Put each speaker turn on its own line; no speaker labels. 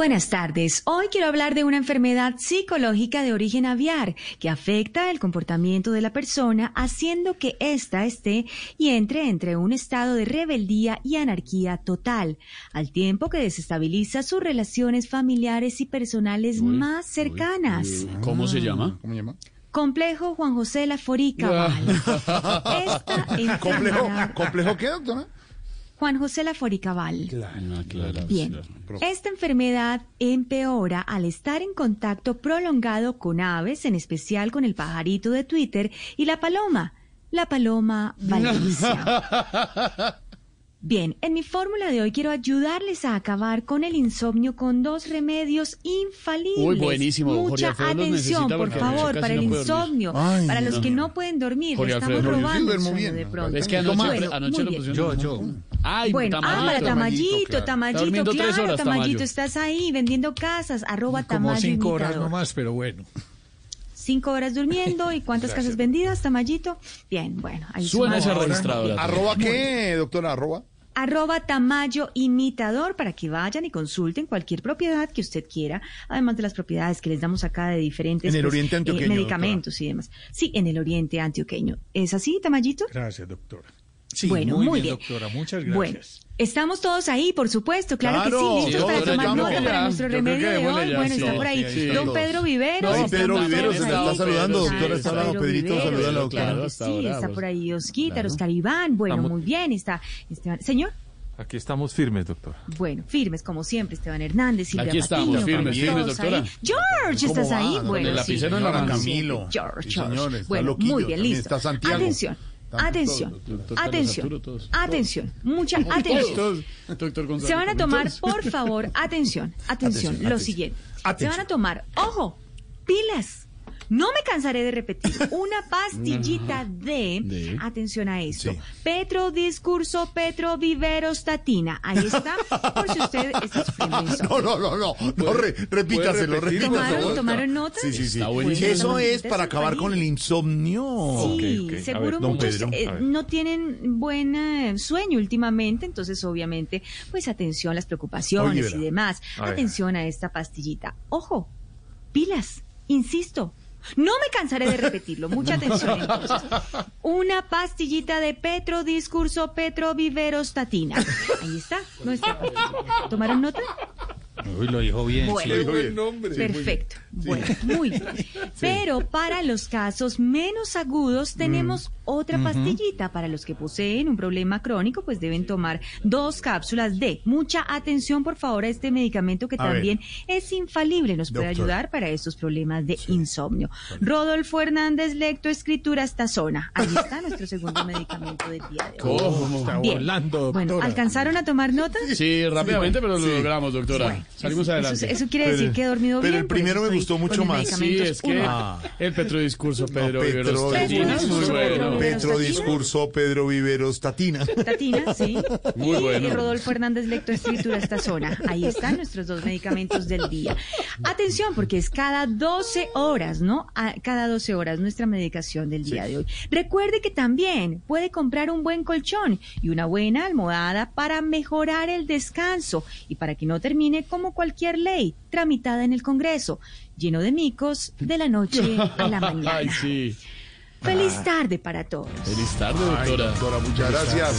Buenas tardes. Hoy quiero hablar de una enfermedad psicológica de origen aviar que afecta el comportamiento de la persona haciendo que ésta esté y entre entre un estado de rebeldía y anarquía total, al tiempo que desestabiliza sus relaciones familiares y personales más cercanas.
¿Cómo se llama?
¿Cómo se llama?
Complejo Juan José Laforica. Esta
¿Complejo, ¿Complejo qué, doctora?
Juan José Laforicabal.
Ah, claro.
Bien, esta enfermedad empeora al estar en contacto prolongado con aves, en especial con el pajarito de Twitter y la paloma, la paloma Valencia. Bien, en mi fórmula de hoy quiero ayudarles a acabar con el insomnio con dos remedios infalibles.
Uy, buenísimo.
Mucha atención, por favor, para
no
el insomnio,
Ay,
para los
no.
que no pueden dormir,
Jorge
le estamos
Alfredo.
Robando el sueño de
¿no?
pronto.
Es que anoche,
Bueno,
anoche lo pusieron.
Yo, yo.
Ay,
Bueno, ah,
Tamayito.
para Tamayito,
claro.
Tamayito,
durmiendo tres
claro,
horas,
Tamayito, estás ahí vendiendo casas, arroba
Como
Tamayo
cinco horas
imitador.
nomás, pero bueno.
Cinco horas durmiendo, ¿y cuántas casas vendidas, Tamayito? Bien, bueno, ahí
Suena esa registradora.
¿Arroba qué, doctora? ¿Arroba?
Arroba Tamayo imitador para que vayan y consulten cualquier propiedad que usted quiera, además de las propiedades que les damos acá de diferentes
En el
pues,
oriente
eh,
antioqueño,
medicamentos y demás. Sí, en el oriente antioqueño. ¿Es así, Tamayito?
Gracias, doctora. Sí,
bueno,
muy,
muy
bien,
bien.
doctora. Muchas gracias.
Bueno, estamos todos ahí, por supuesto, claro,
Claro,
que sí, listos
sí,
para
doctora,
tomar nota para nuestro remedio de hoy.
ya,
Bueno,
sí,
está por ahí
sí,
don. Pedro Viveros.
Ay,
está
Pedro Viveros,
ahí.
se está saludando, doctora,
está
hablando,
Pedro
Pedrito,
Viveros,
saluda a la
claro Sí, está por ahí Osquita. Oscar Iván, bueno, muy bien, está Esteban. Señor,
Aquí estamos firmes, doctor.
bueno, firmes como siempre, Esteban Hernández, Silvia
Aquí estamos,
Patiño,
firmes, firmes,
ahí.
doctora.
George,
¿Cómo
¿estás
va?
ahí?
¿Dónde
Bueno,
el
sí,
lapicero en la?
Camilo.
George,
Sí,
George.
señores,
bueno, muy bien, listo.
está Santiago.
Atención, atención,
todos,
doctor Carlos
atención,
Arturo, todos.
atención, mucha atención.
González.
Se van a tomar, por favor, atención, atención,
Atención,
lo
atención.
siguiente. Se
Atención.
van a tomar, ojo, pilas. No me cansaré de repetir, una pastillita de,
De.
atención a esto,
Sí.
Petro Discurso Petro Viverostatina. Ahí está, por si usted está sufriendo.
No, no, no, no, no, re- repítaselo, repítaselo.
¿Tomaron. ¿Tomaron nota?
Sí, sí, sí. Eso es para acabar con el insomnio.
Sí, seguro
ver,
don
muchos
Pedro,
eh,
ver.
no tienen buen eh, sueño últimamente, entonces obviamente, pues atención a las preocupaciones
Oye,
y demás.
A.
Atención a esta pastillita. Ojo, pilas, insisto. No me cansaré de repetirlo, mucha atención entonces. Una pastillita de Petro Discurso Petro Viverostatina. Ahí está, nuestra pastillita. ¿Tomaron nota?
Uy, lo dijo bien.
Bueno.
Lo dijo bien.
Perfecto. Bueno, muy bien. Pero para los casos menos agudos tenemos otra pastillita. Para los que poseen un problema crónico, pues deben tomar dos cápsulas de mucha atención, por favor, a este medicamento que
A ver.
también es infalible. Nos puede ayudar para estos problemas de insomnio. Rodolfo Hernández, lectoescritura esta zona. Ahí está nuestro segundo medicamento del día de hoy.
¿Cómo?
Está
Bien.
volando, doctora.
Bueno, ¿alcanzaron a tomar nota?
Sí, rápidamente, pero lo
Sí.
logramos, doctora.
Bueno,
Salimos
eso-
adelante.
Eso, eso quiere decir
Pero-
que he dormido
pero
bien.
el
por eso
primero me gustó mucho más.
Sí, es que.
Ah.
el petrodiscurso Pedro
No,
Viveros
Petro,
Tatina es muy bueno.
Petro discurso Pedro Viveros Tatina.
Tatina, sí.
Muy
y
bueno.
Rodolfo Hernández Lectoescritura esta zona. Ahí están nuestros dos medicamentos del día. Atención, porque es cada 12 horas, ¿no? A- cada 12 horas nuestra medicación del día de hoy. Recuerde que también puede comprar un buen colchón y una buena almohada para mejorar el descanso y para que no termine como cualquier ley tramitada en el Congreso, lleno de micos de la noche a la mañana.
Ay, sí.
Feliz tarde para todos.
Feliz tarde,
Ay,
doctora.
doctora, muchas gracias.